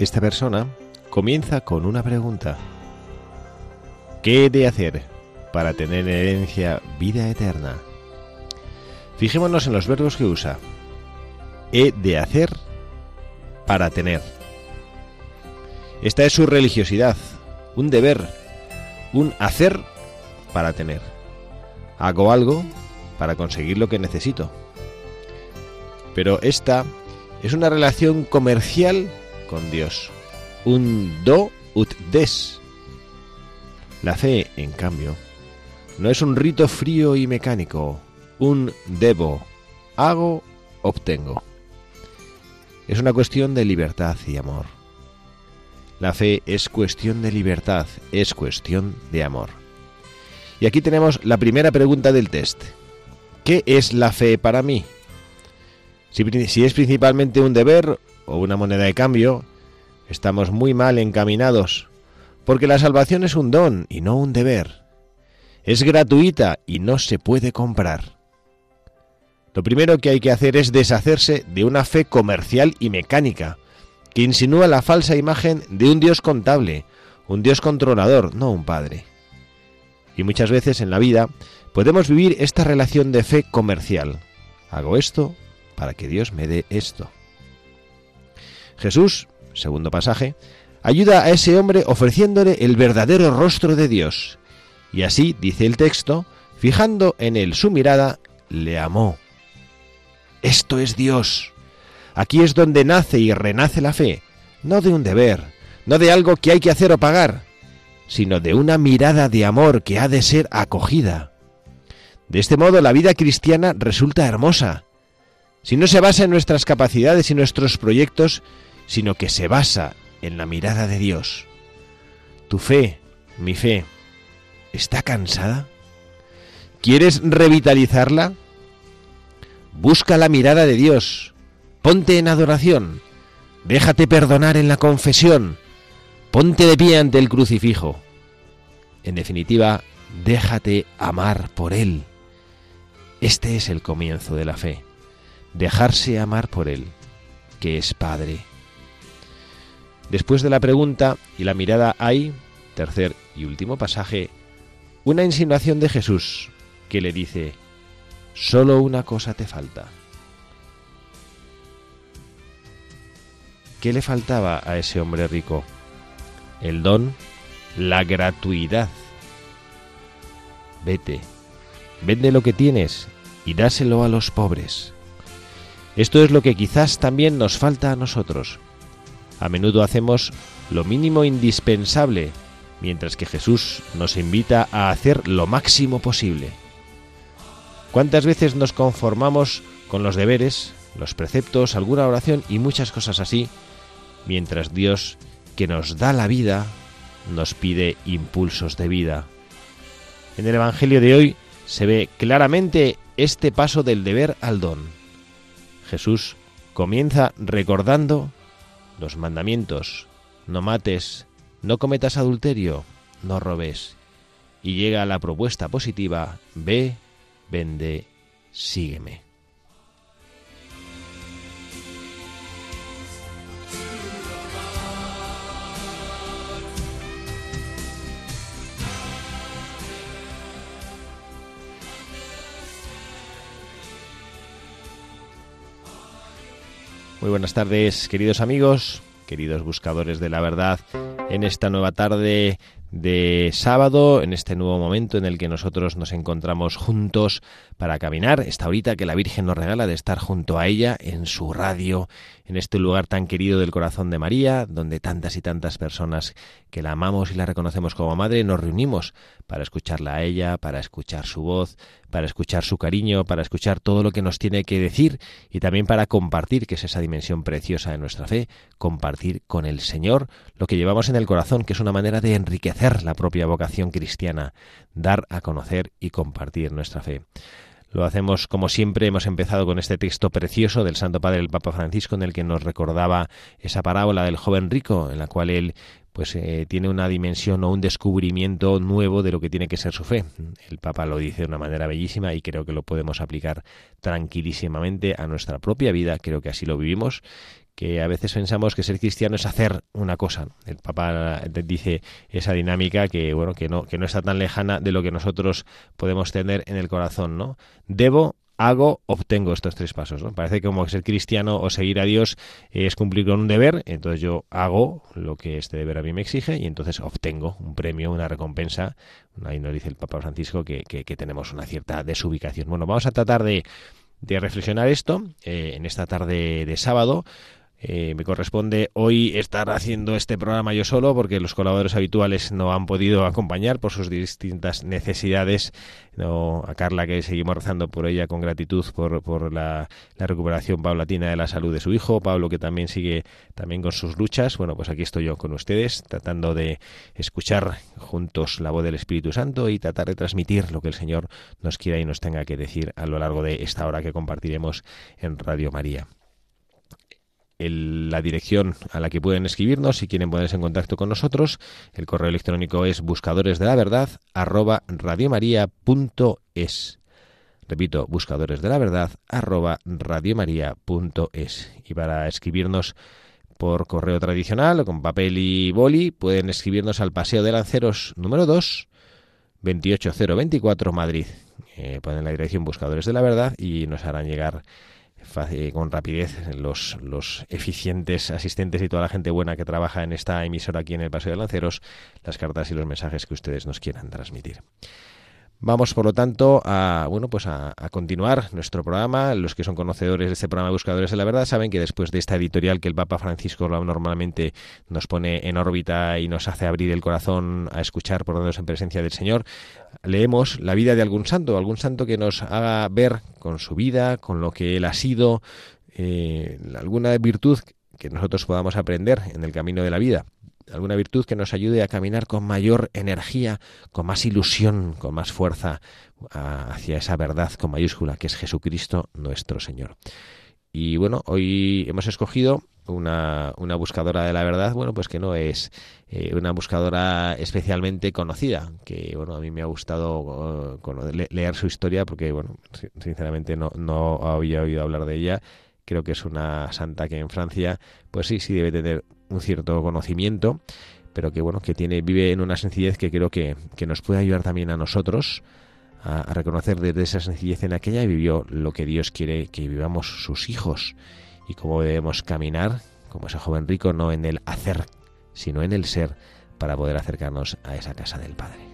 Esta persona comienza con una pregunta. ¿Qué he de hacer para tener en herencia vida eterna? Fijémonos en los verbos que usa. He de hacer para tener. Esta es su religiosidad, un deber, un hacer para tener. Hago algo para conseguir lo que necesito. Pero esta es una relación comercial con Dios. Un do ut des. La fe, en cambio, no es un rito frío y mecánico, un debo, hago, obtengo. Es una cuestión de libertad y amor. La fe es cuestión de libertad, es cuestión de amor. Y aquí tenemos la primera pregunta del test. ¿Qué es la fe para mí? Si, si es principalmente un deber o una moneda de cambio, estamos muy mal encaminados, porque la salvación es un don y no un deber. Es gratuita y no se puede comprar. Lo primero que hay que hacer es deshacerse de una fe comercial y mecánica, que insinúa la falsa imagen de un Dios contable, un Dios controlador, no un Padre. Y muchas veces en la vida podemos vivir esta relación de fe comercial. Hago esto para que Dios me dé esto. Jesús, segundo pasaje, ayuda a ese hombre ofreciéndole el verdadero rostro de Dios. Y así, dice el texto, fijando en él su mirada, le amó. Esto es Dios. Aquí es donde nace y renace la fe, no de un deber, no de algo que hay que hacer o pagar, sino de una mirada de amor que ha de ser acogida. De este modo la vida cristiana resulta hermosa, si no se basa en nuestras capacidades y nuestros proyectos, sino que se basa en la mirada de Dios. ¿Tu fe, mi fe, está cansada? ¿Quieres revitalizarla? Busca la mirada de Dios, ponte en adoración, déjate perdonar en la confesión, ponte de pie ante el crucifijo. En definitiva, déjate amar por Él. Este es el comienzo de la fe dejarse amar por Él, que es Padre. Después de la pregunta y la mirada hay, tercer y último pasaje, una insinuación de Jesús que le dice, solo una cosa te falta. ¿Qué le faltaba a ese hombre rico? El don, la gratuidad. Vete, vende lo que tienes y dáselo a los pobres. Esto es lo que quizás también nos falta a nosotros. A menudo hacemos lo mínimo indispensable, mientras que Jesús nos invita a hacer lo máximo posible. ¿Cuántas veces nos conformamos con los deberes, los preceptos, alguna oración y muchas cosas así, mientras Dios, que nos da la vida, nos pide impulsos de vida? En el Evangelio de hoy se ve claramente este paso del deber al don. Jesús comienza recordando los mandamientos, no mates, no cometas adulterio, no robes, y llega la propuesta positiva, ve, vende, sígueme. Muy buenas tardes, queridos amigos, queridos buscadores de la verdad, en esta nueva tarde de sábado, en este nuevo momento en el que nosotros nos encontramos juntos para caminar, esta horita que la Virgen nos regala de estar junto a ella en su radio, en este lugar tan querido del corazón de María, donde tantas y tantas personas que la amamos y la reconocemos como madre nos reunimos para escucharla a ella, para escuchar su voz, para escuchar su cariño, para escuchar todo lo que nos tiene que decir y también para compartir, que es esa dimensión preciosa de nuestra fe, compartir con el Señor lo que llevamos en el corazón, que es una manera de enriquecer la propia vocación cristiana, dar a conocer y compartir nuestra fe. Lo hacemos como siempre, hemos empezado con este texto precioso del Santo Padre el Papa Francisco en el que nos recordaba esa parábola del joven rico en la cual él pues eh, tiene una dimensión o un descubrimiento nuevo de lo que tiene que ser su fe. El Papa lo dice de una manera bellísima y creo que lo podemos aplicar tranquilísimamente a nuestra propia vida, creo que así lo vivimos que a veces pensamos que ser cristiano es hacer una cosa. El Papa dice esa dinámica que bueno que no que no está tan lejana de lo que nosotros podemos tener en el corazón, ¿no? Debo hago, obtengo estos tres pasos. ¿no? Parece como ser cristiano o seguir a Dios es cumplir con un deber, entonces yo hago lo que este deber a mí me exige y entonces obtengo un premio, una recompensa. Ahí nos dice el Papa Francisco que, que, tenemos una cierta desubicación. Bueno, vamos a tratar de, de reflexionar esto eh, en esta tarde de sábado eh, me corresponde hoy estar haciendo este programa yo solo porque los colaboradores habituales no han podido acompañar por sus distintas necesidades. No, a Carla, que seguimos rezando por ella con gratitud por, la, la, recuperación paulatina de la salud de su hijo. Pablo, que también sigue también con sus luchas. Bueno, pues aquí estoy yo con ustedes tratando de escuchar juntos la voz del Espíritu Santo y tratar de transmitir lo que el Señor nos quiera y nos tenga que decir a lo largo de esta hora que compartiremos en Radio María la dirección a la que pueden escribirnos si quieren ponerse en contacto con nosotros. El correo electrónico es buscadores de la verdad arroba radiomaria.es. Repito, buscadores de la verdad arroba radiomaria.es. Y para escribirnos por correo tradicional con papel y boli, pueden escribirnos al Paseo de Lanceros número 2, 28024 Madrid. Eh, ponen la dirección Buscadores de la Verdad y nos harán llegar con rapidez los, los eficientes asistentes y toda la gente buena que trabaja en esta emisora aquí en el Paseo de Lanceros, las cartas y los mensajes que ustedes nos quieran transmitir. Vamos, por lo tanto, a bueno, pues a, continuar nuestro programa. Los que son conocedores de este programa Buscadores de la Verdad saben que después de esta editorial que el Papa Francisco normalmente nos pone en órbita y nos hace abrir el corazón a escuchar por en presencia del Señor, leemos la vida de algún santo, algún santo que nos haga ver con su vida, con lo que él ha sido, eh, alguna virtud que nosotros podamos aprender en el camino de la vida alguna virtud que nos ayude a caminar con mayor energía, con más ilusión, con más fuerza hacia esa verdad con mayúscula que es Jesucristo nuestro Señor. Y bueno, hoy hemos escogido una, buscadora de la verdad, bueno, pues que no es eh, una buscadora especialmente conocida, que bueno, a mí me ha gustado uh, leer su historia porque, bueno, sinceramente no había oído hablar de ella. Creo que es una santa que en Francia, pues sí, sí debe tener un cierto conocimiento, pero que bueno, que tiene, vive en una sencillez que creo que, que nos puede ayudar también a nosotros a, a, reconocer desde esa sencillez en aquella vivió lo que Dios quiere que vivamos sus hijos y cómo debemos caminar, como ese joven rico, no en el hacer, sino en el ser, para poder acercarnos a esa casa del Padre.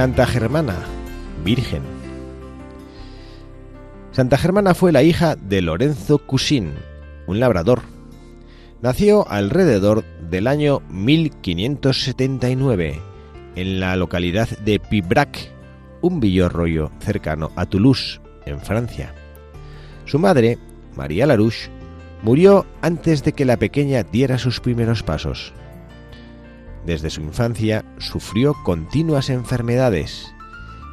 Santa Germana, Virgen. Santa Germana fue la hija de Lorenzo Cusín, un labrador. Nació alrededor del año 1579 en la localidad de Pibrac, un villorroyo cercano a Toulouse, en Francia. Su madre, María Larouche, murió antes de que la pequeña diera sus primeros pasos. Desde su infancia sufrió continuas enfermedades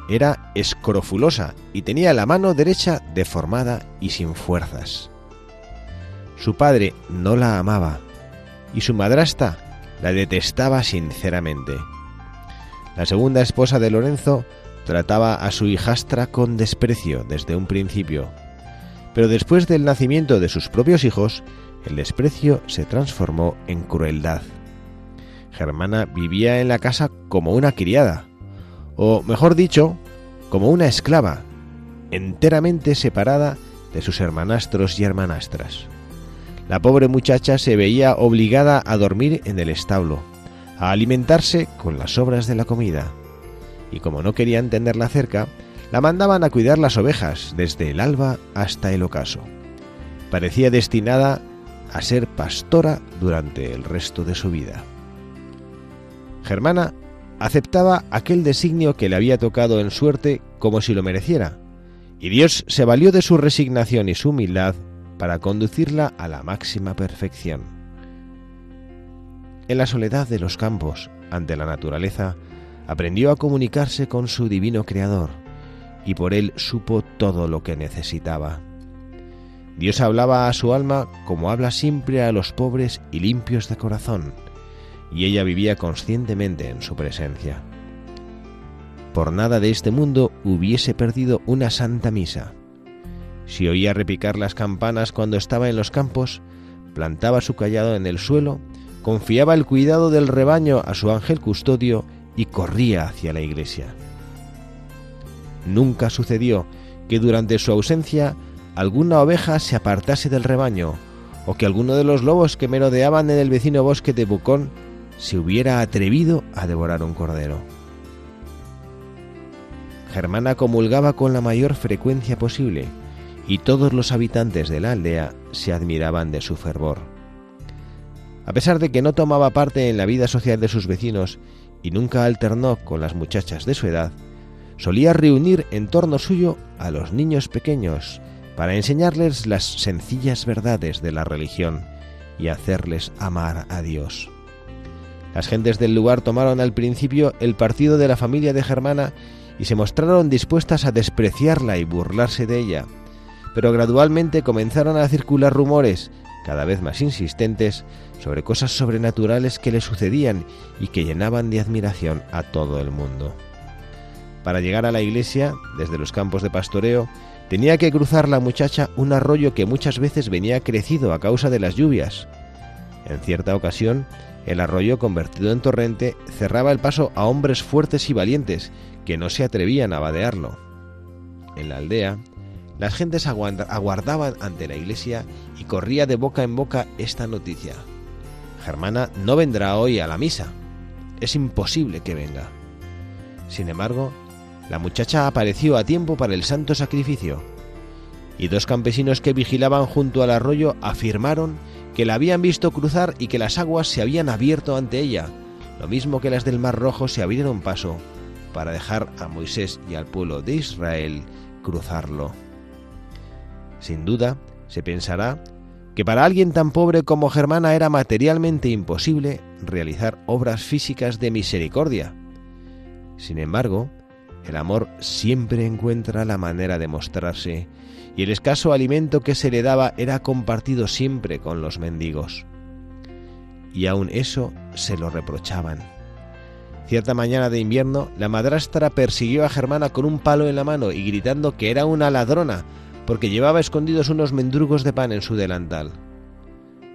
era escrofulosa y tenía la mano derecha deformada y sin fuerzas. Su padre no la amaba y su madrasta la detestaba sinceramente. La segunda esposa de Lorenzo trataba a su hijastra con desprecio desde un principio, pero después del nacimiento de sus propios hijos, el desprecio se transformó en crueldad. Germana vivía en la casa como una criada, o mejor dicho, como una esclava, enteramente separada de sus hermanastros y hermanastras. La pobre muchacha se veía obligada a dormir en el establo, a alimentarse con las sobras de la comida, y como no querían tenerla cerca, la mandaban a cuidar las ovejas desde el alba hasta el ocaso. Parecía destinada a ser pastora durante el resto de su vida. Germana aceptaba aquel designio que le había tocado en suerte como si lo mereciera, y Dios se valió de su resignación y su humildad para conducirla a la máxima perfección. En la soledad de los campos, ante la naturaleza, aprendió a comunicarse con su divino Creador, y por él supo todo lo que necesitaba. Dios hablaba a su alma como habla siempre a los pobres y limpios de corazón, y ella vivía conscientemente en su presencia. Por nada de este mundo hubiese perdido una santa misa. Si oía repicar las campanas cuando estaba en los campos, plantaba su callado en el suelo, confiaba el cuidado del rebaño a su ángel custodio y corría hacia la iglesia. Nunca sucedió que durante su ausencia alguna oveja se apartase del rebaño o que alguno de los lobos que merodeaban en el vecino bosque de Bucón se hubiera atrevido a devorar un cordero. Germana comulgaba con la mayor frecuencia posible, y todos los habitantes de la aldea se admiraban de su fervor. A pesar de que no tomaba parte en la vida social de sus vecinos y nunca alternó con las muchachas de su edad, solía reunir en torno suyo a los niños pequeños para enseñarles las sencillas verdades de la religión y hacerles amar a Dios. Las gentes del lugar tomaron al principio el partido de la familia de Germana y se mostraron dispuestas a despreciarla y burlarse de ella, pero gradualmente comenzaron a circular rumores, cada vez más insistentes, sobre cosas sobrenaturales que le sucedían y que llenaban de admiración a todo el mundo. Para llegar a la iglesia, desde los campos de pastoreo, tenía que cruzar la muchacha un arroyo que muchas veces venía crecido a causa de las lluvias. En cierta ocasión, el arroyo convertido en torrente cerraba el paso a hombres fuertes y valientes que no se atrevían a vadearlo. En la aldea, las gentes aguardaban ante la iglesia y corría de boca en boca esta noticia. Germana no vendrá hoy a la misa. Es imposible que venga. Sin embargo, la muchacha apareció a tiempo para el santo sacrificio, y dos campesinos que vigilaban junto al arroyo afirmaron que la habían visto cruzar y que las aguas se habían abierto ante ella, lo mismo que las del Mar Rojo se abrieron paso para dejar a Moisés y al pueblo de Israel cruzarlo. Sin duda, se pensará que para alguien tan pobre como Germana era materialmente imposible realizar obras físicas de misericordia. Sin embargo, el amor siempre encuentra la manera de mostrarse, y el escaso alimento que se le daba era compartido siempre con los mendigos. Y aun eso se lo reprochaban. Cierta mañana de invierno, la madrastra persiguió a Germana con un palo en la mano y gritando que era una ladrona, porque llevaba escondidos unos mendrugos de pan en su delantal.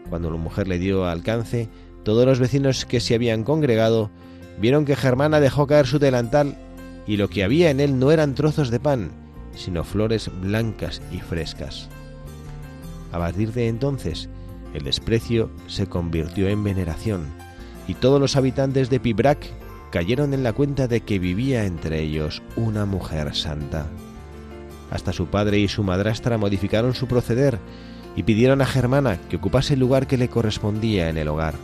Cuando la mujer le dio alcance, todos los vecinos que se habían congregado vieron que Germana dejó caer su delantal y lo que había en él no eran trozos de pan, sino flores blancas y frescas. A partir de entonces, el desprecio se convirtió en veneración, y todos los habitantes de Pibrac cayeron en la cuenta de que vivía entre ellos una mujer santa. Hasta su padre y su madrastra modificaron su proceder y pidieron a Germana que ocupase el lugar que le correspondía en el hogar,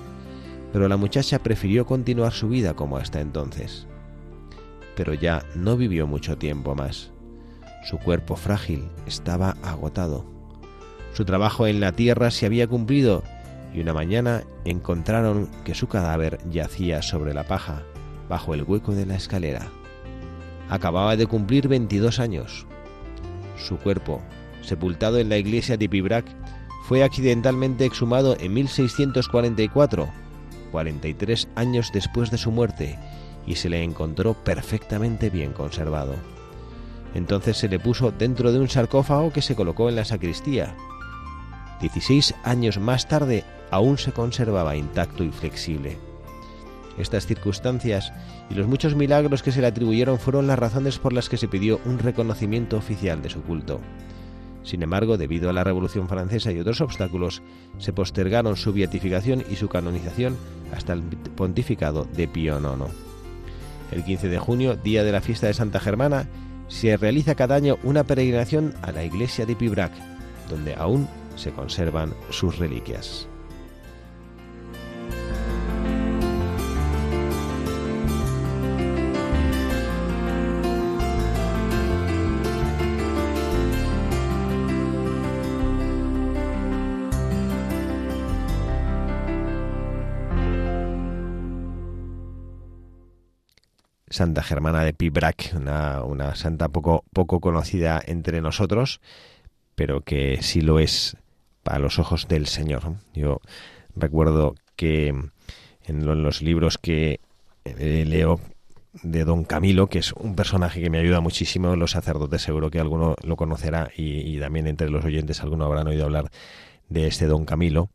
pero la muchacha prefirió continuar su vida como hasta entonces. Pero ya no vivió mucho tiempo más. Su cuerpo frágil estaba agotado. Su trabajo en la tierra se había cumplido y una mañana encontraron que su cadáver yacía sobre la paja, bajo el hueco de la escalera. acababa de cumplir 22 años. Su cuerpo, sepultado en la iglesia de Pibrac, fue accidentalmente exhumado en 1644, 43 años después de su muerte, y se le encontró perfectamente bien conservado. Entonces se le puso dentro de un sarcófago que se colocó en la sacristía. 16 años más tarde aún se conservaba intacto y flexible. Estas circunstancias y los muchos milagros que se le atribuyeron fueron las razones por las que se pidió un reconocimiento oficial de su culto. Sin embargo, debido a la Revolución Francesa y otros obstáculos, se postergaron su beatificación y su canonización hasta el pontificado de Pío IX. El 15 de junio, día de la fiesta de Santa Germana, se realiza cada año una peregrinación a la iglesia de Pibrac, donde aún se conservan sus reliquias. Santa Germana de Pibrac, una, una santa poco, poco conocida entre nosotros, pero que sí lo es para los ojos del Señor. Yo recuerdo que en los libros que eh, leo de Don Camilo, que es un personaje que me ayuda muchísimo, los sacerdotes seguro que alguno lo conocerá y, y también entre los oyentes alguno habrán oído hablar de este Don Camilo,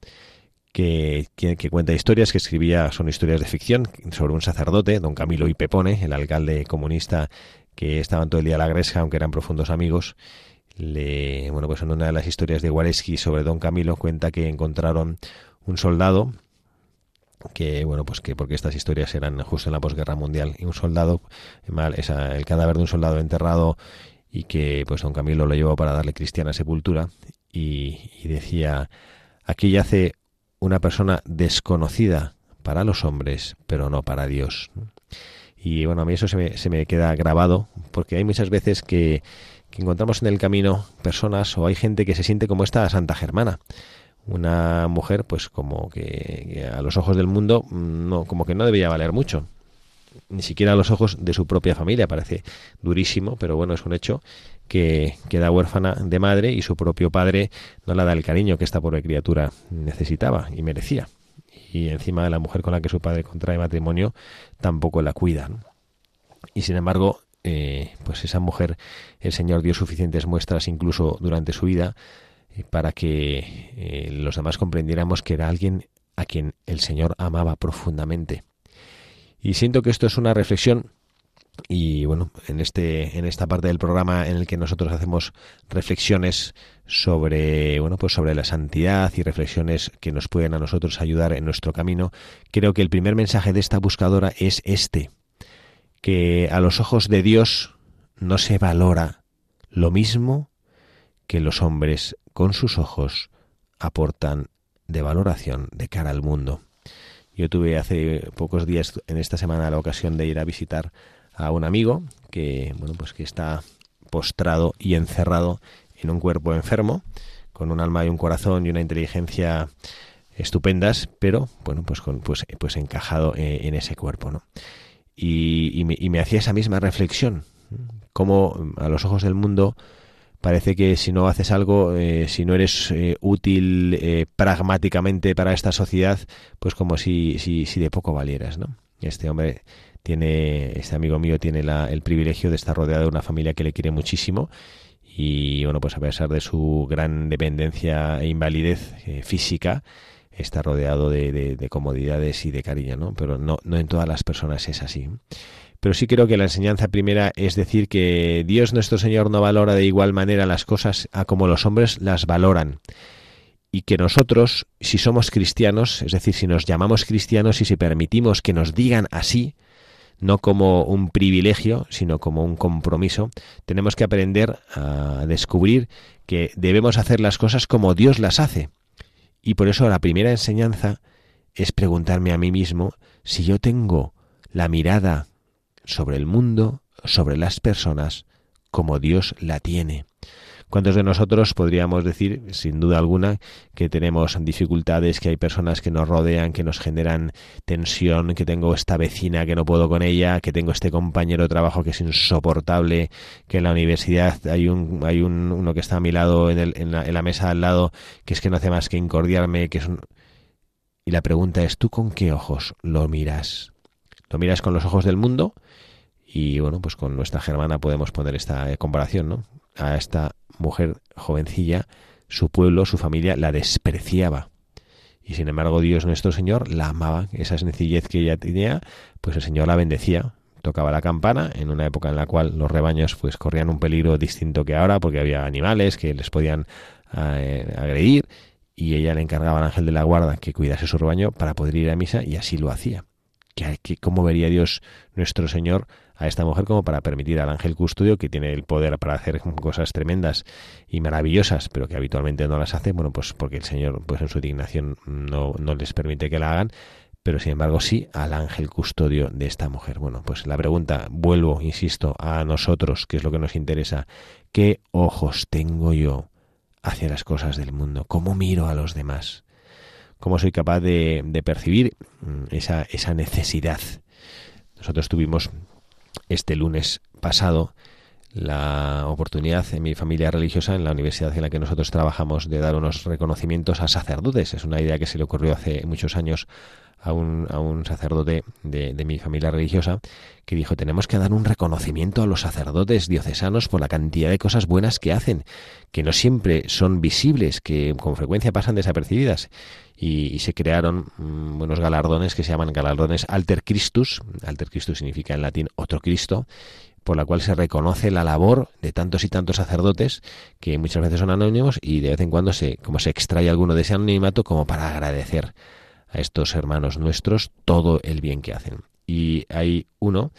que, que, cuenta historias que escribía, son historias de ficción, sobre un sacerdote, don Camilo y Pepone, el alcalde comunista que estaban todo el día a la gresca, aunque eran profundos amigos. Le, bueno, pues en una de las historias de Wareski sobre don Camilo cuenta que encontraron un soldado que bueno pues que porque estas historias eran justo en la posguerra mundial y un soldado esa, el cadáver de un soldado enterrado y que pues don Camilo lo llevó para darle cristiana sepultura y, y decía aquí yace una persona desconocida para los hombres, pero no para Dios. Y bueno, a mí eso se me, se me queda grabado, porque hay muchas veces que, que, encontramos en el camino personas o hay gente que se siente como esta Santa Germana. Una mujer, pues como que, que a los ojos del mundo, no, como que no debía valer mucho ni siquiera a los ojos de su propia familia. Parece durísimo, pero bueno, es un hecho que queda huérfana de madre y su propio padre no le da el cariño que esta pobre criatura necesitaba y merecía. Y encima la mujer con la que su padre contrae matrimonio tampoco la cuida. Y sin embargo, eh, pues esa mujer, el Señor dio suficientes muestras incluso durante su vida eh, para que eh, los demás comprendiéramos que era alguien a quien el Señor amaba profundamente. Y siento que esto es una reflexión y bueno, en este en esta parte del programa en el que nosotros hacemos reflexiones sobre bueno, pues sobre la santidad y reflexiones que nos pueden a nosotros ayudar en nuestro camino, creo que el primer mensaje de esta buscadora es este, que a los ojos de Dios no se valora lo mismo que los hombres con sus ojos aportan de valoración de cara al mundo. Yo tuve hace pocos días en esta semana la ocasión de ir a visitar a un amigo que, bueno, pues que está postrado y encerrado en un cuerpo enfermo, con un alma y un corazón y una inteligencia estupendas, pero bueno, pues con, pues, pues encajado eh, en ese cuerpo, ¿no? Y, y, me, y me hacía esa misma reflexión, como a los ojos del mundo parece que si no haces algo, eh, si no eres eh, útil pragmáticamente para esta sociedad, pues como si, si, si de poco valieras, ¿no? Este hombre tiene, este amigo mío tiene la, el privilegio de estar rodeado de una familia que le quiere muchísimo y bueno, pues a pesar de su gran dependencia e invalidez eh, física, está rodeado de, de, de, comodidades y de cariño, ¿no? Pero no, no en todas las personas es así. Pero sí creo que la enseñanza primera es decir que Dios nuestro Señor no valora de igual manera las cosas a como los hombres las valoran y que nosotros, si somos cristianos, es decir, si nos llamamos cristianos y si permitimos que nos digan así, no como un privilegio, sino como un compromiso, tenemos que aprender a descubrir que debemos hacer las cosas como Dios las hace. Y por eso la primera enseñanza es preguntarme a mí mismo si yo tengo la mirada sobre el mundo, sobre las personas, como Dios la tiene. ¿Cuántos de nosotros podríamos decir, sin duda alguna, que tenemos dificultades, que hay personas que nos rodean, que nos generan tensión, que tengo esta vecina que no puedo con ella, que tengo este compañero de trabajo que es insoportable, que en la universidad hay un, hay un, uno que está a mi lado en, el, en, la, en la mesa al lado que es que no hace más que incordiarme, que es un... Y la pregunta es, ¿tú con qué ojos lo miras? ¿Lo miras con los ojos del mundo? Y bueno, pues con nuestra germana podemos poner esta eh, comparación, ¿no? A esta mujer jovencilla, su pueblo, su familia la despreciaba. Y sin embargo Dios nuestro Señor la amaba, esa sencillez que ella tenía, pues el Señor la bendecía. Tocaba la campana en una época en la cual los rebaños pues corrían un peligro distinto que ahora porque había animales que les podían eh, agredir y ella le encargaba al ángel de la guarda que cuidase su rebaño para poder ir a misa y así lo hacía. Que, ¿Cómo vería Dios nuestro Señor a esta mujer como para permitir al ángel custodio, que tiene el poder para hacer cosas tremendas y maravillosas, pero que habitualmente no las hace, bueno, pues porque el Señor, pues en su dignación no, no les permite que la hagan, pero sin embargo sí al ángel custodio de esta mujer. Bueno, pues la pregunta, vuelvo, insisto, a nosotros, que es lo que nos interesa, ¿qué ojos tengo yo hacia las cosas del mundo? ¿Cómo miro a los demás? ¿Cómo soy capaz de, percibir esa, esa necesidad? Nosotros tuvimos este lunes pasado la oportunidad en mi familia religiosa, en la universidad en la que nosotros trabajamos, de dar unos reconocimientos a sacerdotes. Es una idea que se le ocurrió hace muchos años a un, a un sacerdote de, de, mi familia religiosa que dijo tenemos que dar un reconocimiento a los sacerdotes diocesanos por la cantidad de cosas buenas que hacen, que no siempre son visibles, que con frecuencia pasan desapercibidas. Y, se crearon mmm, unos galardones que se llaman galardones Alter Christus. Alter Christus significa en latín otro Cristo por la cual se reconoce la labor de tantos y tantos sacerdotes que muchas veces son anónimos y de vez en cuando se como se extrae alguno de ese anonimato como para agradecer a estos hermanos nuestros todo el bien que hacen. Y hay uno,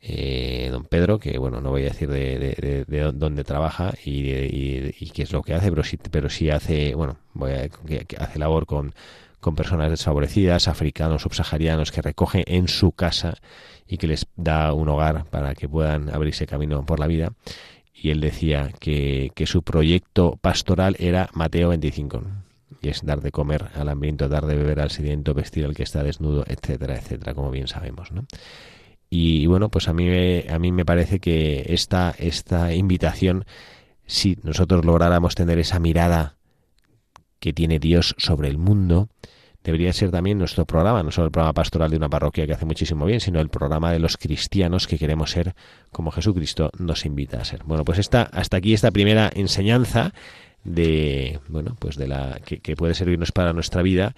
eh, don Pedro, que bueno, no voy a decir de, de, de dónde trabaja y, y, y, qué es lo que hace, pero sí, pero sí hace, bueno, voy a, que, hace labor con, con personas desfavorecidas, africanos, subsaharianos, que recoge en su casa y que les da un hogar para que puedan abrirse camino por la vida. Y él decía que, que su proyecto pastoral era Mateo 25 y es dar de comer al hambriento, dar de beber al sediento, vestir al que está desnudo, etcétera, etcétera, como bien sabemos, ¿no? Y bueno, pues a mí a mí me parece que esta, esta invitación, si nosotros lográramos tener esa mirada que tiene Dios sobre el mundo, debería ser también nuestro programa, no solo el programa pastoral de una parroquia que hace muchísimo bien, sino el programa de los cristianos que queremos ser como Jesucristo nos invita a ser. Bueno, pues esta, hasta aquí esta primera enseñanza de bueno pues de la que, puede servirnos para nuestra vida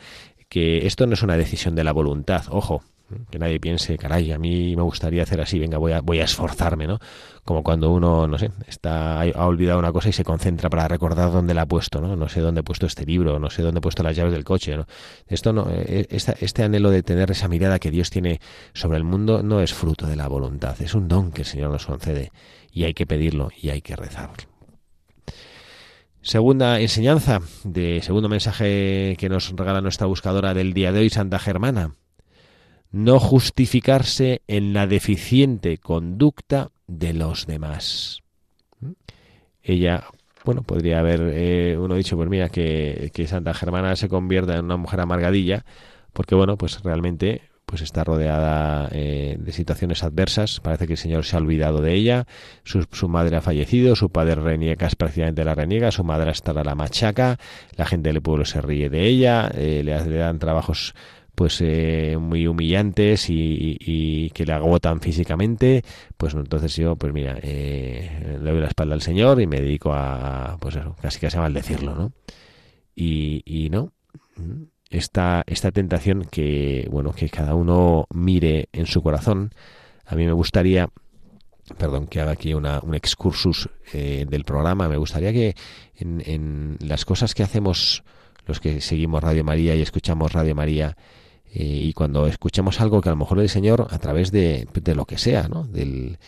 que esto no es una decisión de la voluntad ojo que nadie piense caray a mí me gustaría hacer así venga voy a voy a esforzarme no como cuando uno no sé está ha olvidado una cosa y se concentra para recordar dónde la ha puesto no no sé dónde he puesto este libro no sé dónde he puesto las llaves del coche no esto no este, este anhelo de tener esa mirada que Dios tiene sobre el mundo no es fruto de la voluntad es un don que el Señor nos concede y hay que pedirlo y hay que rezarlo Segunda enseñanza, de segundo mensaje que nos regala nuestra buscadora del día de hoy, Santa Germana. No justificarse en la deficiente conducta de los demás. Ella, bueno, podría haber eh, uno dicho, pues mira, que, que Santa Germana se convierta en una mujer amargadilla, porque bueno, pues realmente pues está rodeada eh, de situaciones adversas. Parece que el Señor se ha olvidado de ella. Su, su madre ha fallecido, su padre reniega, es prácticamente la reniega, su madre hasta la machaca, la gente del pueblo se ríe de ella, eh, le, dan trabajos pues eh, muy humillantes y, y, que le agotan físicamente, pues entonces yo, pues mira, eh, le doy la espalda al Señor y me dedico a, pues casi casi a maldecirlo, ¿no? Y, y no, esta, esta tentación que, bueno, que cada uno mire en su corazón. A mí me gustaría, perdón, que haga aquí una, un excursus eh, del programa, me gustaría que en, en, las cosas que hacemos los que seguimos Radio María y escuchamos Radio María, eh, y cuando escuchamos algo que a lo mejor el Señor, a través de, de lo que sea, ¿no? Del,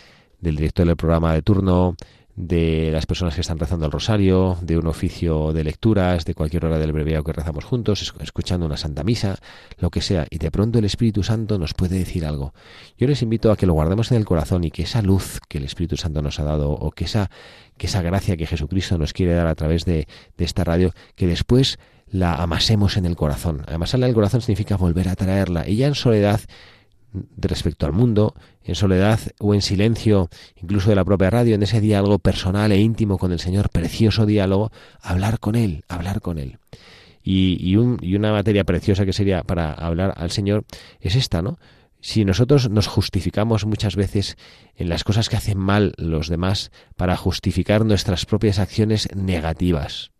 del director del programa de turno, de las personas que están rezando el rosario, de un oficio de lecturas, de cualquier hora del breviario que rezamos juntos, escuchando una santa misa, lo que sea, y de pronto el Espíritu Santo nos puede decir algo. Yo les invito a que lo guardemos en el corazón y que esa luz que el Espíritu Santo nos ha dado, o que esa, que esa gracia que Jesucristo nos quiere dar a través de, de esta radio, que después la amasemos en el corazón. Amasarla en el corazón significa volver a traerla. Y ya en soledad respecto al mundo, en soledad o en silencio, incluso de la propia radio, en ese diálogo personal e íntimo con el Señor, precioso diálogo, hablar con Él, hablar con Él. Y, y, una materia preciosa que sería para hablar al Señor es esta, ¿no? Si nosotros nos justificamos muchas veces en las cosas que hacen mal los demás para justificar nuestras propias acciones negativas,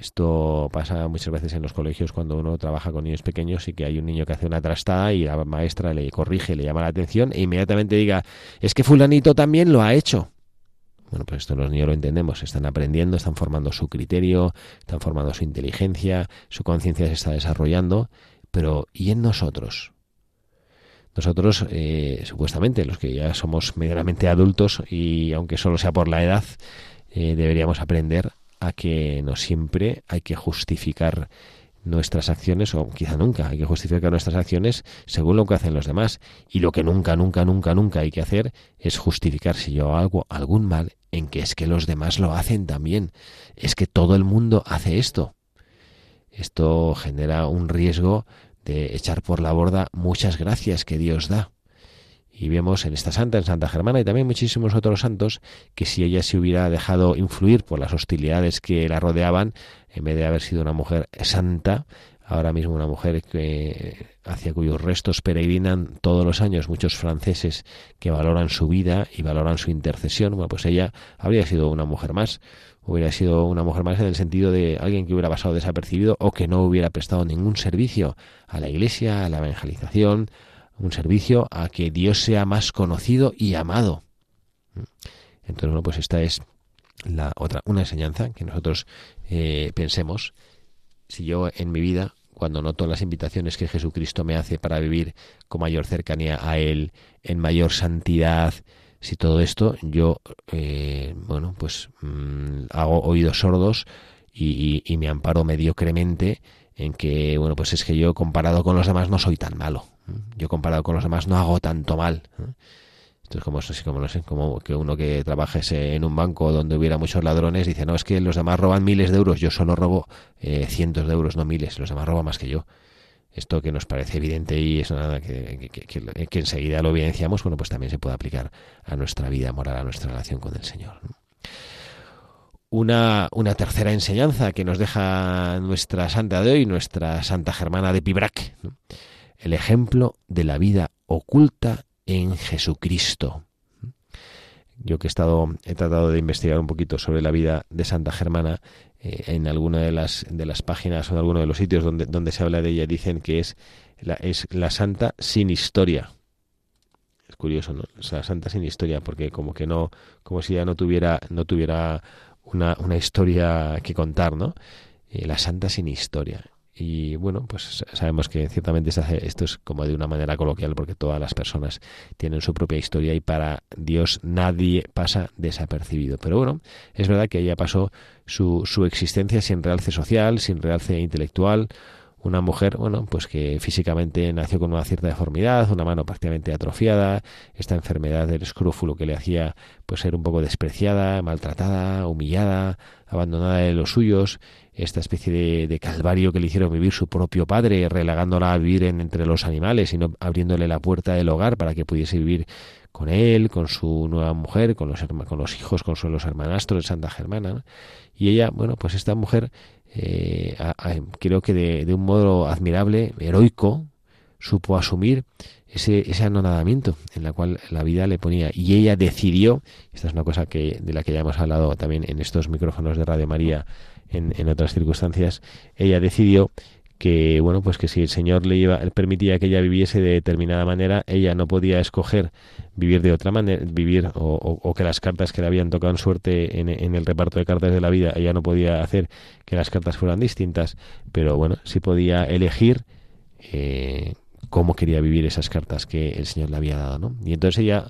esto pasa muchas veces en los colegios cuando uno trabaja con niños pequeños y que hay un niño que hace una trastada y la maestra le corrige, le llama la atención e inmediatamente diga, es que fulanito también lo ha hecho. Bueno, pues esto los niños lo entendemos, están aprendiendo, están formando su criterio, están formando su inteligencia, su conciencia se está desarrollando, pero ¿y en nosotros? Nosotros, eh, supuestamente, los que ya somos medianamente adultos y aunque solo sea por la edad, eh, deberíamos aprender a que no siempre hay que justificar nuestras acciones, o quizá nunca, hay que justificar nuestras acciones según lo que hacen los demás. Y lo que nunca, nunca, nunca, nunca hay que hacer es justificar si yo hago algún mal en que es que los demás lo hacen también. Es que todo el mundo hace esto. Esto genera un riesgo de echar por la borda muchas gracias que Dios da. Y vemos en esta santa, en Santa Germana y también muchísimos otros santos, que si ella se hubiera dejado influir por las hostilidades que la rodeaban, en vez de haber sido una mujer santa, ahora mismo una mujer que hacia cuyos restos peregrinan todos los años muchos franceses que valoran su vida y valoran su intercesión, bueno, pues ella habría sido una mujer más, hubiera sido una mujer más en el sentido de alguien que hubiera pasado desapercibido o que no hubiera prestado ningún servicio a la iglesia, a la evangelización, un servicio a que Dios sea más conocido y amado. Entonces, bueno, pues esta es la otra, una enseñanza que nosotros eh, pensemos. Si yo en mi vida, cuando noto las invitaciones que Jesucristo me hace para vivir con mayor cercanía a Él, en mayor santidad, si todo esto yo, eh, bueno, pues mm, hago oídos sordos y, y me amparo mediocremente en que, bueno, pues es que yo comparado con los demás no soy tan malo. Yo comparado con los demás no hago tanto mal. Esto es como, así como, sé, como que uno que trabajese en un banco donde hubiera muchos ladrones dice, no, es que los demás roban miles de euros, yo solo robo eh, cientos de euros, no miles, los demás roban más que yo. Esto que nos parece evidente y es nada que, que, enseguida lo evidenciamos, bueno, pues también se puede aplicar a nuestra vida moral, a nuestra relación con el Señor. Una, una, tercera enseñanza que nos deja nuestra santa de hoy, nuestra santa germana de Pibrac el ejemplo de la vida oculta en Jesucristo. Yo que he estado, he tratado de investigar un poquito sobre la vida de Santa Germana, eh, en alguna de las, de las páginas o en alguno de los sitios donde, donde se habla de ella, dicen que es la, es la santa sin historia. Es curioso, ¿no? la santa sin historia, porque como que no, como si ya no tuviera, no tuviera una, una historia que contar, ¿no? Eh, la santa sin historia. Y bueno, pues sabemos que ciertamente esto es como de una manera coloquial porque todas las personas tienen su propia historia y para Dios nadie pasa desapercibido. Pero bueno, es verdad que ella pasó su, su existencia sin realce social, sin realce intelectual, una mujer, bueno, pues que físicamente nació con una cierta deformidad, una mano prácticamente atrofiada, esta enfermedad del escrúfulo que le hacía pues ser un poco despreciada, maltratada, humillada, abandonada de los suyos, esta especie de, calvario que le hicieron vivir su propio padre, relegándola a vivir en, entre los animales y no abriéndole la puerta del hogar para que pudiese vivir con él, con su nueva mujer, con los, con los hijos, con los hermanastros de Santa Germana. Y ella, bueno, pues esta mujer, eh, creo que de, de, un modo admirable, heroico, supo asumir ese, ese anonadamiento en la cual la vida le ponía. Y ella decidió, esta es una cosa que, de la que ya hemos hablado también en estos micrófonos de Radio María en, en otras circunstancias, ella decidió que bueno pues que si el Señor le iba, permitía que ella viviese de determinada manera, ella no podía escoger vivir de otra manera, vivir o, o, que las cartas que le habían tocado en suerte en, en, el reparto de cartas de la vida, ella no podía hacer que las cartas fueran distintas, pero bueno, sí podía elegir eh, cómo quería vivir esas cartas que el Señor le había dado, ¿no? Y entonces ella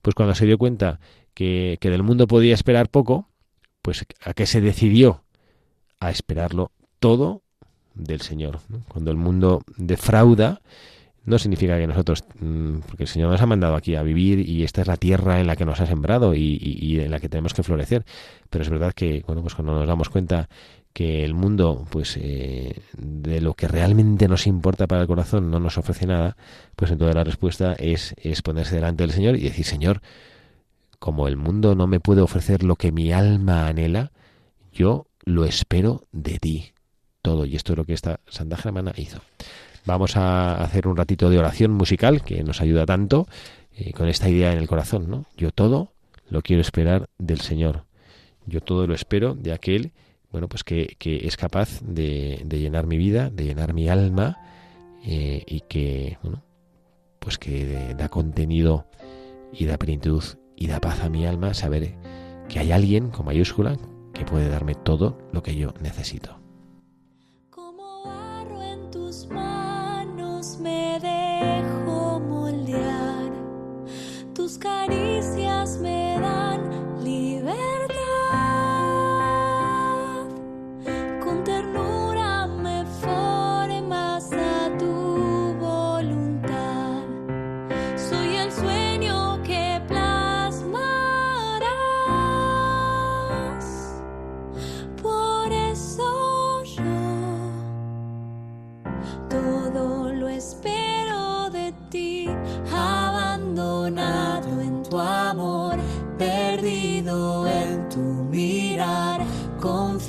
pues cuando se dio cuenta que, que del mundo podía esperar poco, pues a que se decidió a esperarlo todo del Señor. Cuando el mundo defrauda, no significa que nosotros, mm, porque el Señor nos ha mandado aquí a vivir y esta es la tierra en la que nos ha sembrado y, en la que tenemos que florecer. Pero es verdad que, bueno, pues cuando nos damos cuenta que el mundo, pues eh, de lo que realmente nos importa para el corazón no nos ofrece nada, pues entonces la respuesta es, es ponerse delante del Señor y decir, Señor, como el mundo no me puede ofrecer lo que mi alma anhela, yo lo espero de ti todo. Y esto es lo que esta Santa Germana hizo. Vamos a hacer un ratito de oración musical que nos ayuda tanto eh, con esta idea en el corazón, ¿no? Yo todo lo quiero esperar del Señor. Yo todo lo espero de aquel, bueno, pues que, es capaz de, llenar mi vida, de llenar mi alma eh, y que, bueno, pues que da contenido y da plenitud y da paz a mi alma saber que hay alguien con mayúscula que puede darme todo lo que yo necesito.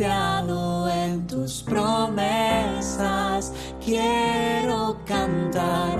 En tus promesas. Quiero cantar,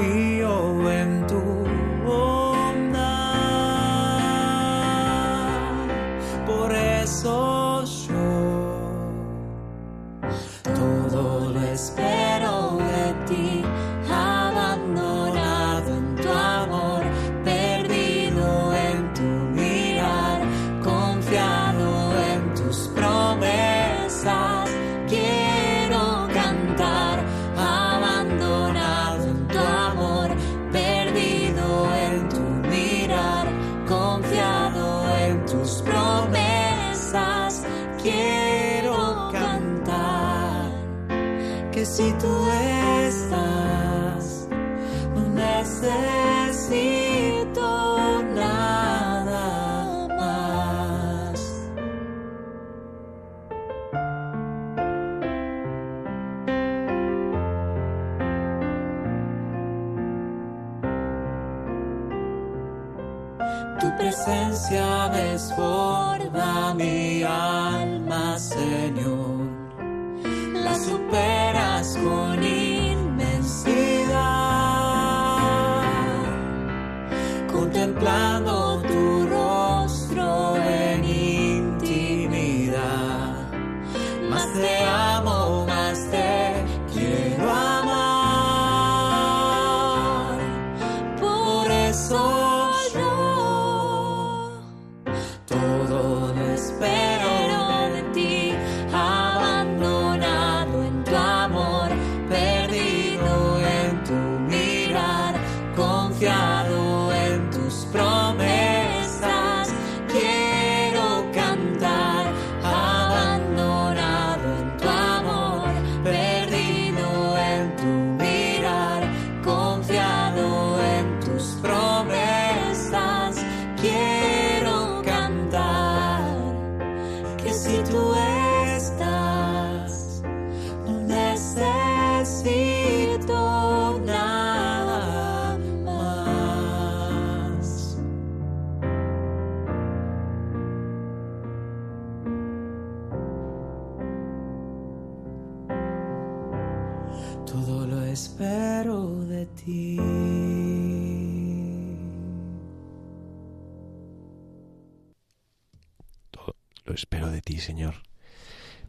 Yo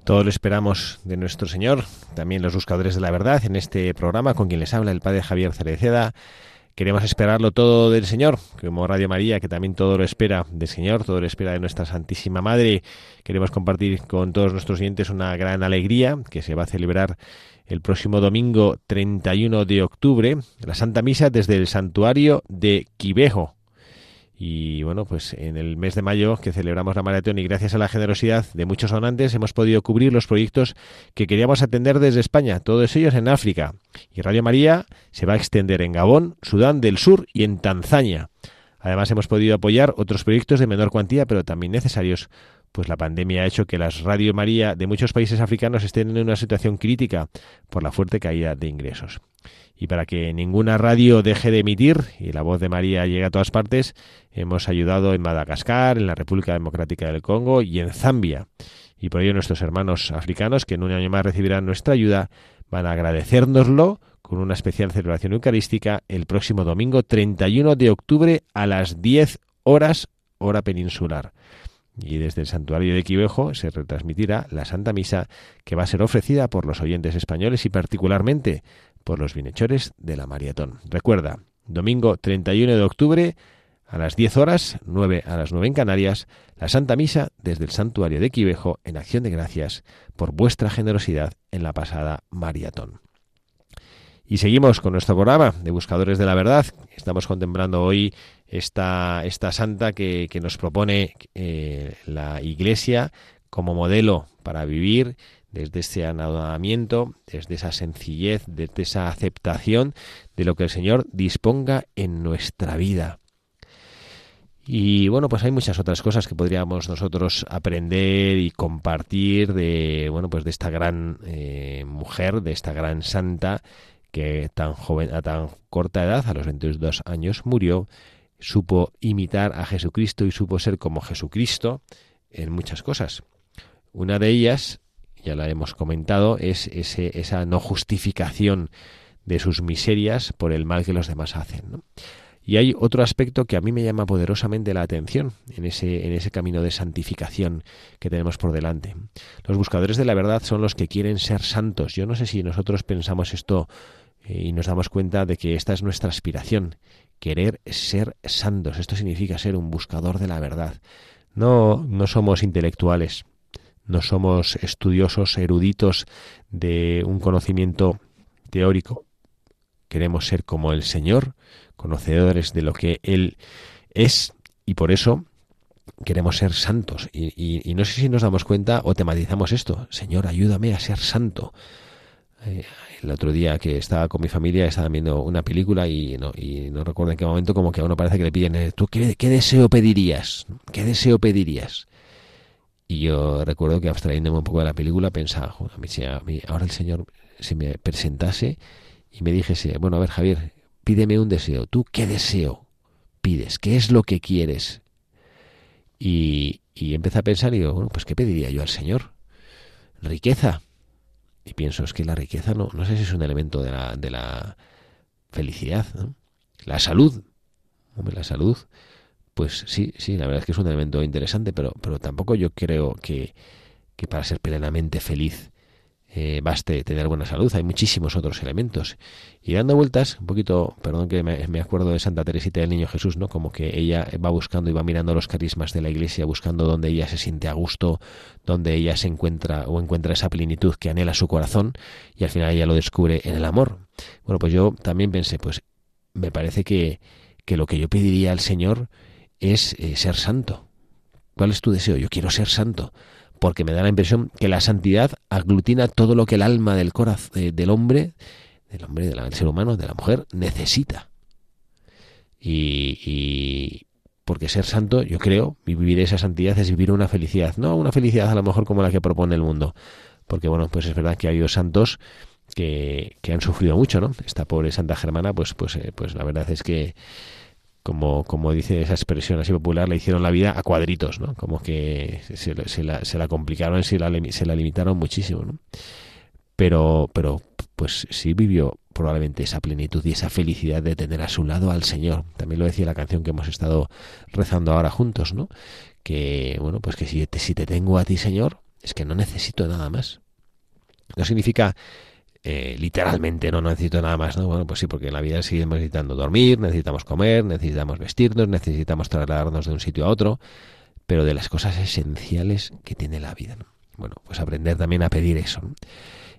Todo lo esperamos de nuestro Señor, también los buscadores de la verdad, en este programa con quien les habla el Padre Javier Cereceda. Queremos esperarlo todo del Señor, como Radio María, que también todo lo espera del Señor, todo lo espera de nuestra Santísima Madre. Queremos compartir con todos nuestros oyentes una gran alegría que se va a celebrar el próximo domingo 31 de octubre, la Santa Misa desde el santuario de Quivejo, y bueno, pues en el mes de mayo que celebramos la maratón y gracias a la generosidad de muchos donantes hemos podido cubrir los proyectos que queríamos atender desde España, todos ellos en África. Y Radio María se va a extender en Gabón, Sudán del Sur y en Tanzania. Además hemos podido apoyar otros proyectos de menor cuantía, pero también necesarios, pues la pandemia ha hecho que las Radio María de muchos países africanos estén en una situación crítica por la fuerte caída de ingresos. Y para que ninguna radio deje de emitir y la voz de María llegue a todas partes, hemos ayudado en Madagascar, en la República Democrática del Congo y en Zambia. Y por ello nuestros hermanos africanos, que en un año más recibirán nuestra ayuda, van a agradecérnoslo con una especial celebración eucarística el próximo domingo 31 de octubre a las 10 horas hora peninsular. Y desde el santuario de Quivejo se retransmitirá la Santa Misa que va a ser ofrecida por los oyentes españoles y particularmente por los bienhechores de la maratón. Recuerda, domingo 31 de octubre a las 10 horas, 9 a las 9 en Canarias, la Santa Misa desde el santuario de Quivejo en acción de gracias por vuestra generosidad en la pasada maratón. Y seguimos con nuestro programa de Buscadores de la Verdad. Estamos contemplando hoy esta, esta santa que, que nos propone eh, la Iglesia como modelo para vivir desde ese anodamiento, desde esa sencillez, desde esa aceptación de lo que el Señor disponga en nuestra vida. Y bueno, pues hay muchas otras cosas que podríamos nosotros aprender y compartir de bueno, pues de esta gran eh, mujer, de esta gran santa que tan joven, a tan corta edad, a los 22 años, murió, supo imitar a Jesucristo y supo ser como Jesucristo en muchas cosas. Una de ellas ya la hemos comentado, es ese, esa no justificación de sus miserias por el mal que los demás hacen. Y hay otro aspecto que a mí me llama poderosamente la atención en ese, en ese camino de santificación que tenemos por delante. Los buscadores de la verdad son los que quieren ser santos. Yo no sé si nosotros pensamos esto eh, y nos damos cuenta de que esta es nuestra aspiración, querer ser santos. Esto significa ser un buscador de la verdad. No, no somos intelectuales, no somos estudiosos, eruditos de un conocimiento teórico. Queremos ser como el Señor, conocedores de lo que Él es y por eso queremos ser santos. Y, no sé si nos damos cuenta o tematizamos esto. Señor, ayúdame a ser santo. Eh, el otro día que estaba con mi familia estaba viendo una película y no, y no recuerdo en qué momento como que a uno parece que le piden, eh, ¿tú qué, qué deseo pedirías? ¿Qué deseo pedirías? Y yo recuerdo que abstrayéndome un poco de la película pensaba, ahora el Señor se me presentase y me dijese, bueno, a ver Javier, pídeme un deseo. ¿Tú qué deseo pides? ¿Qué es lo que quieres? Y, y empecé a pensar y digo, bueno, pues ¿qué pediría yo al Señor? Riqueza. Y pienso, es que la riqueza no, no sé si es un elemento de la, de la felicidad. La salud. Hombre, la salud pues sí, sí, la verdad es que es un elemento interesante, pero, pero tampoco yo creo que, que para ser plenamente feliz eh, baste tener buena salud. Hay muchísimos otros elementos. Y dando vueltas, un poquito, perdón que me, acuerdo de Santa Teresita del Niño Jesús, ¿no? Como que ella va buscando y va mirando los carismas de la Iglesia, buscando donde ella se siente a gusto, donde ella se encuentra o encuentra esa plenitud que anhela su corazón, y al final ella lo descubre en el amor. Bueno, pues yo también pensé, pues me parece que, que lo que yo pediría al Señor es eh, ser santo. ¿Cuál es tu deseo? Yo quiero ser santo, porque me da la impresión que la santidad aglutina todo lo que el alma del corazón del hombre, del hombre, del ser humano, de la mujer necesita. Y, y, porque ser santo, yo creo, vivir esa santidad es vivir una felicidad, no una felicidad a lo mejor como la que propone el mundo, porque bueno, pues es verdad que ha habido santos que, que han sufrido mucho, ¿no? Esta pobre Santa Germana, pues, pues, eh, pues la verdad es que como, como dice esa expresión así popular, le hicieron la vida a cuadritos, ¿no? Como que se, se, la, se la, complicaron, se la, se la limitaron muchísimo, ¿no? Pero, pero pues sí vivió probablemente esa plenitud y esa felicidad de tener a su lado al Señor. También lo decía la canción que hemos estado rezando ahora juntos, ¿no? Que, bueno, pues que si te, si te tengo a ti, Señor, es que no necesito nada más. No significa eh, literalmente no necesito nada más, ¿no? Bueno, pues sí, porque en la vida seguimos necesitando dormir, necesitamos comer, necesitamos vestirnos, necesitamos trasladarnos de un sitio a otro, pero de las cosas esenciales que tiene la vida, ¿no? Bueno, pues aprender también a pedir eso.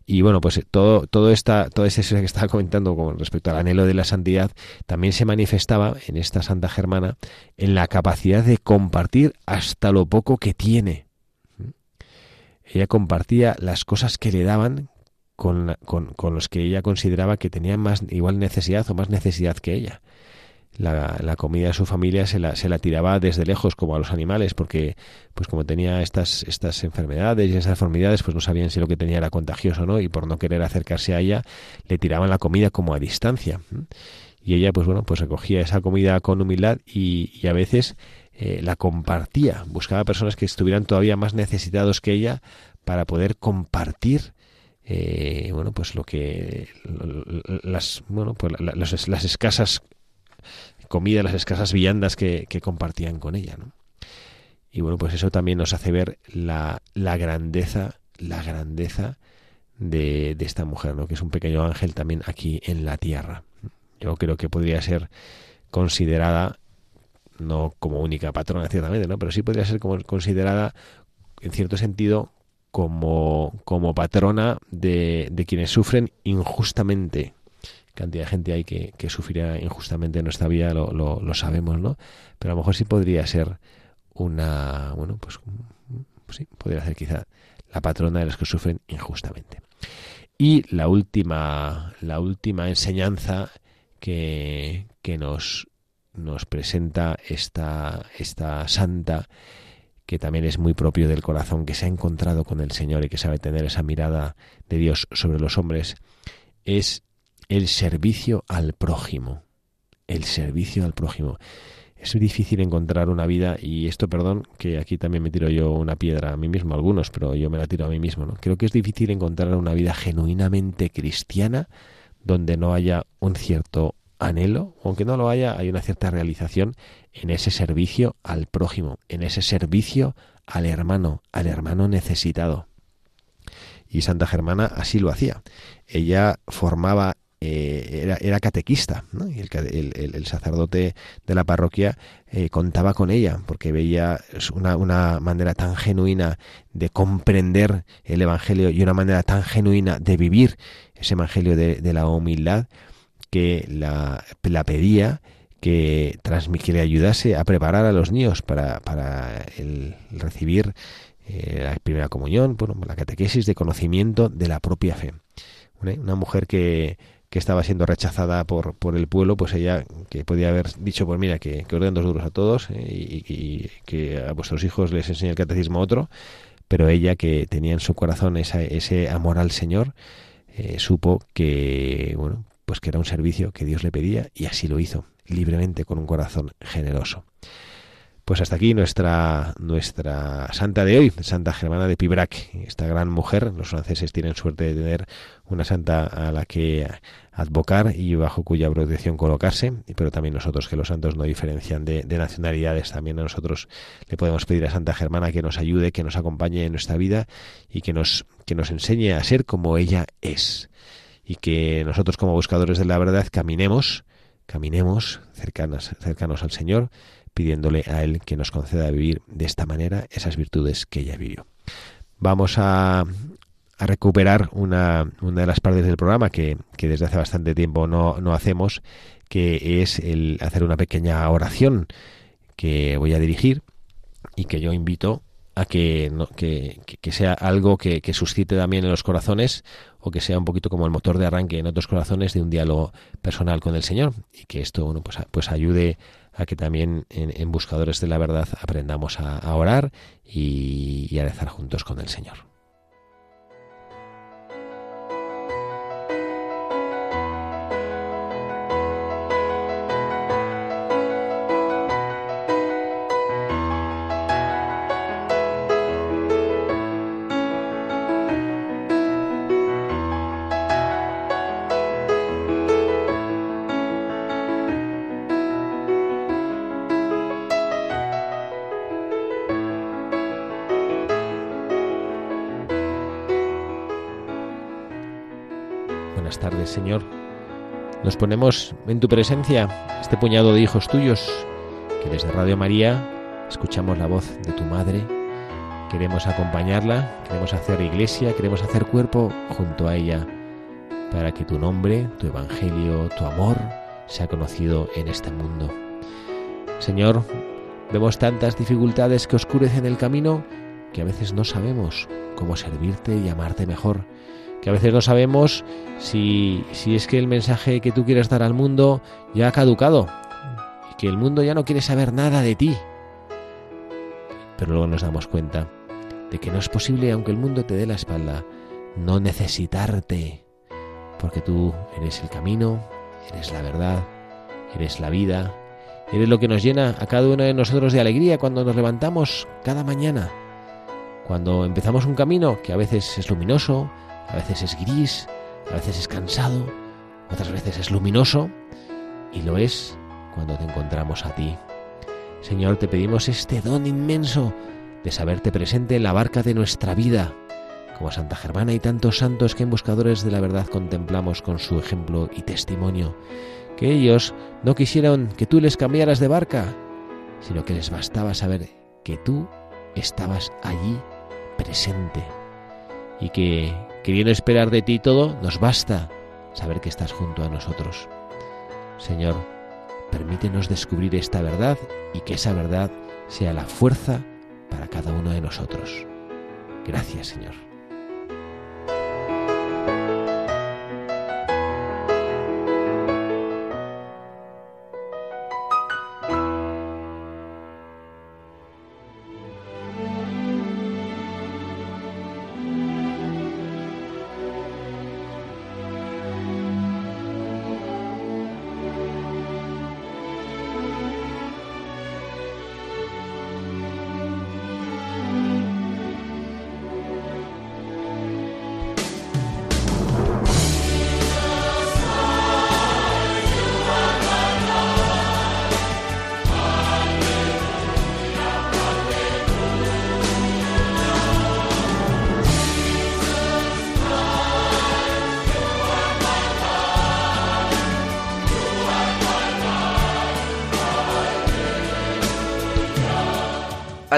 Y bueno, pues todo, todo esta, todo ese que estaba comentando con respecto al anhelo de la santidad también se manifestaba en esta Santa Germana en la capacidad de compartir hasta lo poco que tiene. Ella compartía las cosas que le daban con, con, con los que ella consideraba que tenían más igual necesidad o más necesidad que ella. La, la, comida de su familia se la, se la tiraba desde lejos como a los animales porque pues como tenía estas estas enfermedades y esas deformidades pues no sabían si lo que tenía era contagioso no y por no querer acercarse a ella le tiraban la comida como a distancia y ella pues bueno pues recogía esa comida con humildad y, y a veces eh, la compartía. Buscaba personas que estuvieran todavía más necesitados que ella para poder compartir eh, bueno pues lo que las bueno pues las, escasas comida, las escasas viandas que, compartían con ella. ¿no? Y bueno, pues eso también nos hace ver la, la grandeza, la grandeza de, de, esta mujer, ¿no? que es un pequeño ángel también aquí en la tierra. Yo creo que podría ser considerada, no como única patrona, ciertamente, ¿no? pero sí podría ser como considerada, en cierto sentido, como, como patrona de, de quienes sufren injustamente cantidad de gente hay que, que sufrirá injustamente en nuestra vida, lo, lo, sabemos, ¿no? Pero a lo mejor sí podría ser una, bueno, pues sí, podría ser quizá la patrona de los que sufren injustamente. Y la última, la última enseñanza que, que nos, nos presenta esta, esta santa, que también es muy propio del corazón, que se ha encontrado con el Señor y que sabe tener esa mirada de Dios sobre los hombres, es el servicio al prójimo. El servicio al prójimo. Es difícil encontrar una vida, y esto, perdón, que aquí también me tiro yo una piedra a mí mismo, algunos, pero yo me la tiro a mí mismo, ¿no? Creo que es difícil encontrar una vida genuinamente cristiana donde no haya un cierto anhelo, aunque no lo haya, hay una cierta realización en ese servicio al prójimo, en ese servicio al hermano, al hermano necesitado. Y Santa Germana así lo hacía. Ella formaba eh, era, era, catequista y el, sacerdote de la parroquia eh, contaba con ella porque veía una, una, manera tan genuina de comprender el Evangelio y una manera tan genuina de vivir ese Evangelio de, la humildad que la, pedía que, que le ayudase a preparar a los niños para, para el, recibir eh, la primera comunión, bueno, la catequesis de conocimiento de la propia fe. Una mujer que, que estaba siendo rechazada por, por el pueblo, pues ella que podía haber dicho, pues mira, que, que orden dos duros a todos eh, y, que a vuestros hijos les enseñe el catecismo otro, pero ella que tenía en su corazón ese amor al Señor, eh, supo que, bueno, pues que era un servicio que Dios le pedía y así lo hizo, libremente, con un corazón generoso. Pues hasta aquí nuestra, nuestra santa de hoy, Santa Germana de Pibrac, esta gran mujer. Los franceses tienen suerte de tener una santa a la que advocar y bajo cuya protección colocarse, pero también nosotros que los santos no diferencian de, de, nacionalidades, también a nosotros le podemos pedir a Santa Germana que nos ayude, que nos acompañe en nuestra vida y que nos, que nos enseñe a ser como ella es. Y que nosotros como buscadores de la verdad caminemos, caminemos cercanos, cercanos al Señor, pidiéndole a Él que nos conceda vivir de esta manera esas virtudes que ella vivió. Vamos a, a recuperar una, una, de las partes del programa que, que desde hace bastante tiempo no, no, hacemos, que es el hacer una pequeña oración que voy a dirigir y que yo invito a que, no, que, que, sea algo que, que, suscite también en los corazones o que sea un poquito como el motor de arranque en otros corazones de un diálogo personal con el Señor y que esto bueno, pues, pues ayude a que también en, Buscadores de la Verdad aprendamos a, orar y, y a rezar juntos con el Señor. Nos ponemos en tu presencia, este puñado de hijos tuyos, que desde Radio María escuchamos la voz de tu Madre. Queremos acompañarla, queremos hacer iglesia, queremos hacer cuerpo junto a ella, para que tu nombre, tu Evangelio, tu amor sea conocido en este mundo. Señor, vemos tantas dificultades que oscurecen el camino que a veces no sabemos cómo servirte y amarte mejor, que a veces no sabemos si, si es que el mensaje que tú quieres dar al mundo ya ha caducado y que el mundo ya no quiere saber nada de ti. Pero luego nos damos cuenta de que no es posible, aunque el mundo te dé la espalda, no necesitarte, porque tú eres el camino, eres la verdad, eres la vida, eres lo que nos llena a cada uno de nosotros de alegría cuando nos levantamos cada mañana cuando empezamos un camino que a veces es luminoso, a veces es gris, a veces es cansado, otras veces es luminoso, y lo es cuando te encontramos a ti. Señor, te pedimos este don inmenso de saberte presente en la barca de nuestra vida, como Santa Germana y tantos santos que en buscadores de la verdad contemplamos con su ejemplo y testimonio, que ellos no quisieron que tú les cambiaras de barca, sino que les bastaba saber que tú estabas allí presente y que, queriendo esperar de ti todo, nos basta saber que estás junto a nosotros. Señor, permítenos descubrir esta verdad y que esa verdad sea la fuerza para cada uno de nosotros. Gracias, Señor.